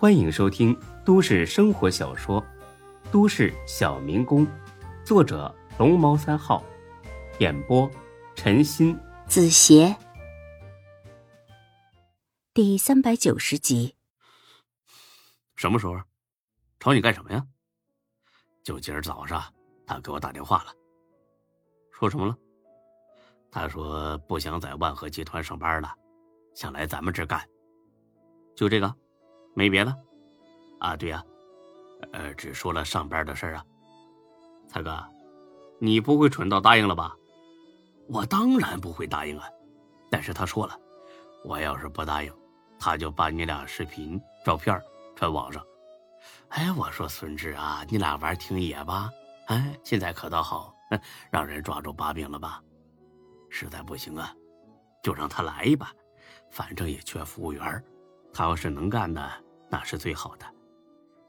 欢迎收听都市生活小说《都市小民工》，作者龙猫三号，演播陈鑫、子邪，第三百九十集。什么时候？找你干什么呀？就今儿早上，他给我打电话了，说什么了？他说不想在万和集团上班了，想来咱们这儿干。就这个，没别的。啊，对呀，呃，只说了上班的事儿啊。蔡哥，你不会蠢到答应了吧？我当然不会答应啊。但是他说了，我要是不答应，他就把你俩视频、照片传网上。哎，我说孙志啊，你俩玩挺野吧？哎，现在可倒好，让人抓住把柄了吧？实在不行啊，就让他来吧，反正也缺服务员。他要是能干呢，那是最好的；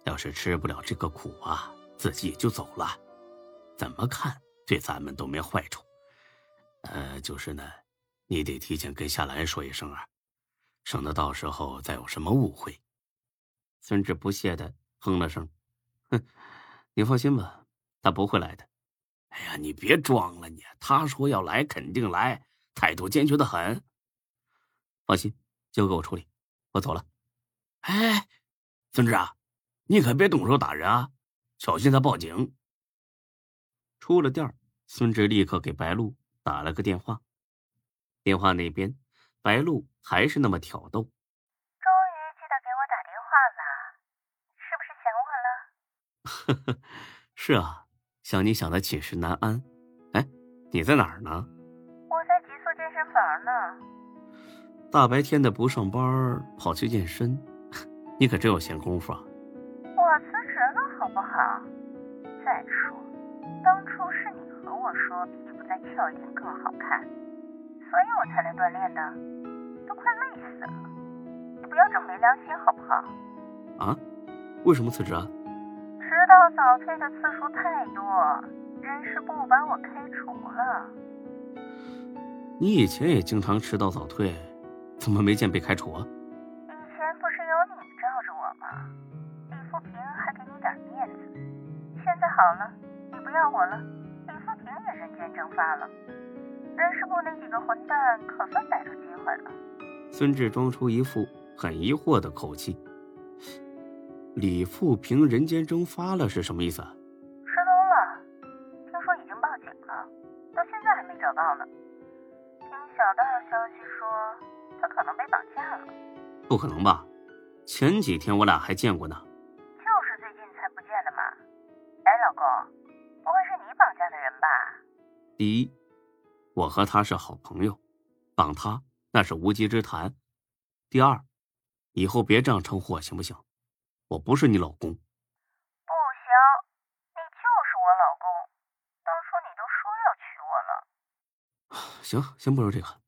要是吃不了这个苦啊，自己也就走了。怎么看对咱们都没坏处。呃，就是呢，你得提前跟夏兰说一声啊，省得到时候再有什么误会。孙志不屑的哼了声：“哼，你放心吧，他不会来的。”哎呀，你别装了，你他说要来肯定来，态度坚决的很。放心，交给我处理，我走了。哎，孙志啊，你可别动手打人啊，小心他报警。出了店孙志立刻给白露打了个电话。电话那边，白露还是那么挑逗。终于记得给我打电话了，是不是想我了？呵呵，是啊。想你想的寝食难安，哎，你在哪儿呢？我在极速健身房呢。大白天的不上班跑去健身，你可真有闲工夫啊！我辞职了，好不好？再说，当初是你和我说皮肤再翘一点更好看，所以我才来锻炼的，都快累死了。你不要这么没良心，好不好？啊？为什么辞职啊？迟到早退的次数太多，人事部把我开除了。你以前也经常迟到早退，怎么没见被开除啊？好了，你不要我了，李富平也人间蒸发了。人事部那几个混蛋可算逮住机会了。孙志装出一副很疑惑的口气。李富平人间蒸发了是什么意思啊？失踪了，听说已经报警了，到现在还没找到呢。听小道消息说，他可能被绑架了。不可能吧？前几天我俩还见过呢。第一，我和他是好朋友，绑他那是无稽之谈。第二，以后别这样称呼我，行不行？我不是你老公，不行，你就是我老公。当初你都说要娶我了。行，先不说这个。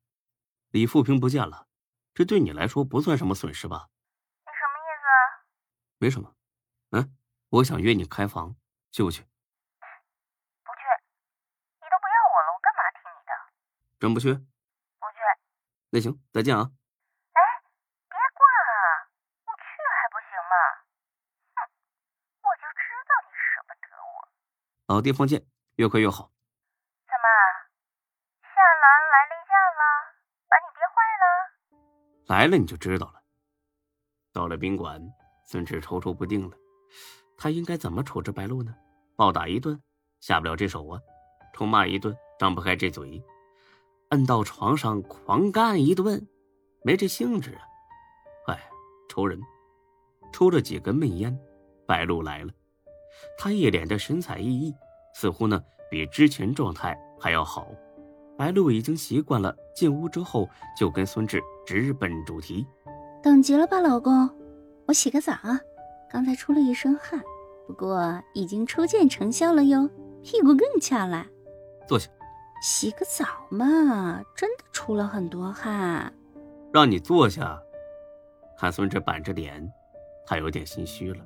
李富平不见了，这对你来说不算什么损失吧？你什么意思？没什么。嗯，我想约你开房，去不去？真不去？不去。那行，再见啊。哎，别挂啊！我去还不行吗？哼，我就知道你舍不得我老地方见，越快越好。怎么，夏兰来例假了，把你憋坏了？来了你就知道了。到了宾馆，孙志踌躇不定了，他应该怎么处置白露呢？暴打一顿，下不了这手啊；臭骂一顿，张不开这嘴；摁到床上狂干一顿，没这兴致啊。哎，抽人，抽了几根闷烟，白露来了。他一脸的神采奕奕，似乎呢比之前状态还要好。白露已经习惯了，进屋之后就跟孙志直奔主题：“等急了吧，老公？我洗个澡啊，刚才出了一身汗，不过已经初见成效了哟，屁股更翘了。”坐下。洗个澡嘛，真的出了很多汗。让你坐下。看孙志板着脸，他有点心虚了。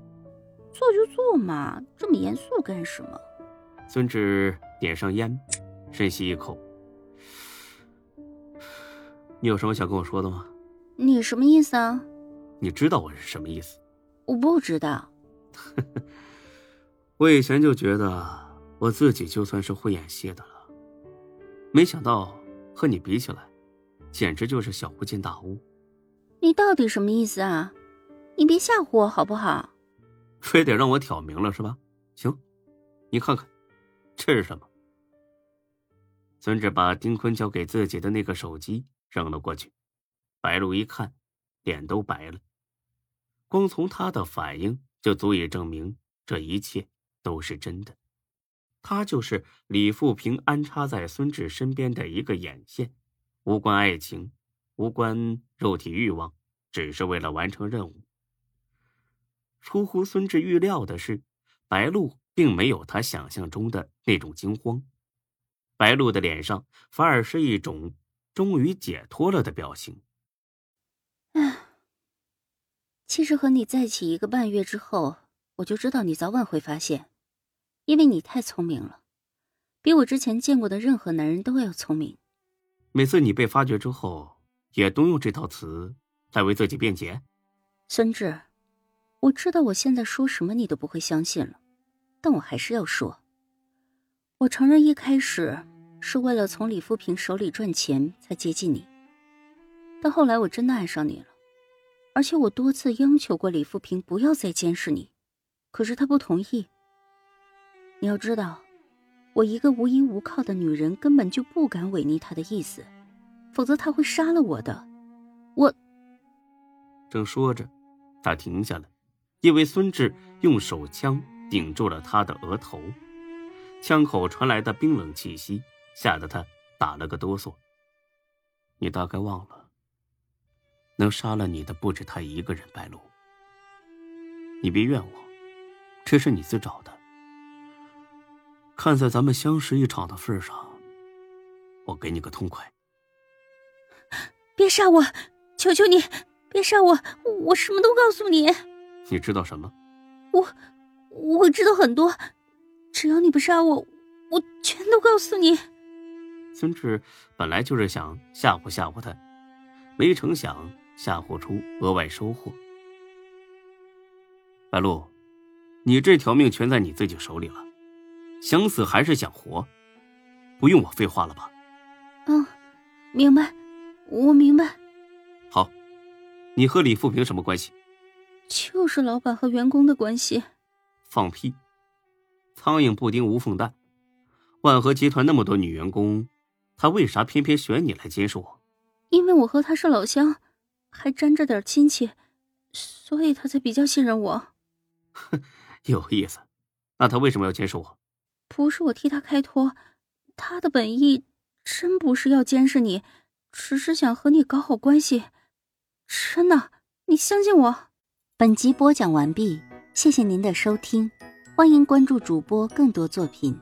坐就坐嘛，这么严肃干什么？孙志点上烟，深吸一口。你有什么想跟我说的吗？你什么意思啊？你知道我是什么意思？我不知道。我以前就觉得我自己就算是会演戏的了，没想到和你比起来，简直就是小巫见大巫。你到底什么意思啊？你别吓唬我好不好？非得让我挑明了是吧？行，你看看，这是什么？孙志把丁坤交给自己的那个手机扔了过去，白露一看，脸都白了。光从他的反应就足以证明这一切都是真的。他就是李富平安插在孙志身边的一个眼线，无关爱情，无关肉体欲望，只是为了完成任务。出乎孙志预料的是，白露并没有他想象中的那种惊慌。白露的脸上反而是一种终于解脱了的表情。唉，其实和你在一起一个半月之后，我就知道你早晚会发现，因为你太聪明了，比我之前见过的任何男人都要聪明。每次你被发觉之后，也都用这套词来为自己辩解。孙志，我知道我现在说什么你都不会相信了，但我还是要说。我承认一开始是为了从李富平手里赚钱才接近你，但后来我真的爱上你了，而且我多次央求过李富平不要再监视你，可是他不同意。你要知道，我一个无依无靠的女人根本就不敢违逆他的意思，否则他会杀了我的。我正说着，他停下了，因为孙志用手枪顶住了他的额头。枪口传来的冰冷气息，吓得他打了个哆嗦。你大概忘了，能杀了你的不止他一个人，白露。你别怨我，这是你自找的。看在咱们相识一场的份上，我给你个痛快。别杀我，求求你，别杀我！我什么都告诉你。你知道什么？我，我知道很多。只要你不杀我，我全都告诉你。孙志本来就是想吓唬吓唬他，没成想吓唬出额外收获。白露，你这条命全在你自己手里了，想死还是想活，不用我废话了吧？嗯，明白，我明白。好，你和李富平什么关系？就是老板和员工的关系。放屁！苍蝇不叮无缝蛋，万和集团那么多女员工，他为啥偏偏选你来监视我？因为我和他是老乡，还沾着点亲戚，所以他才比较信任我。哼，有意思。那他为什么要监视我？不是我替他开脱，他的本意真不是要监视你，只是想和你搞好关系。真的，你相信我。本集播讲完毕，谢谢您的收听。欢迎关注主播更多作品。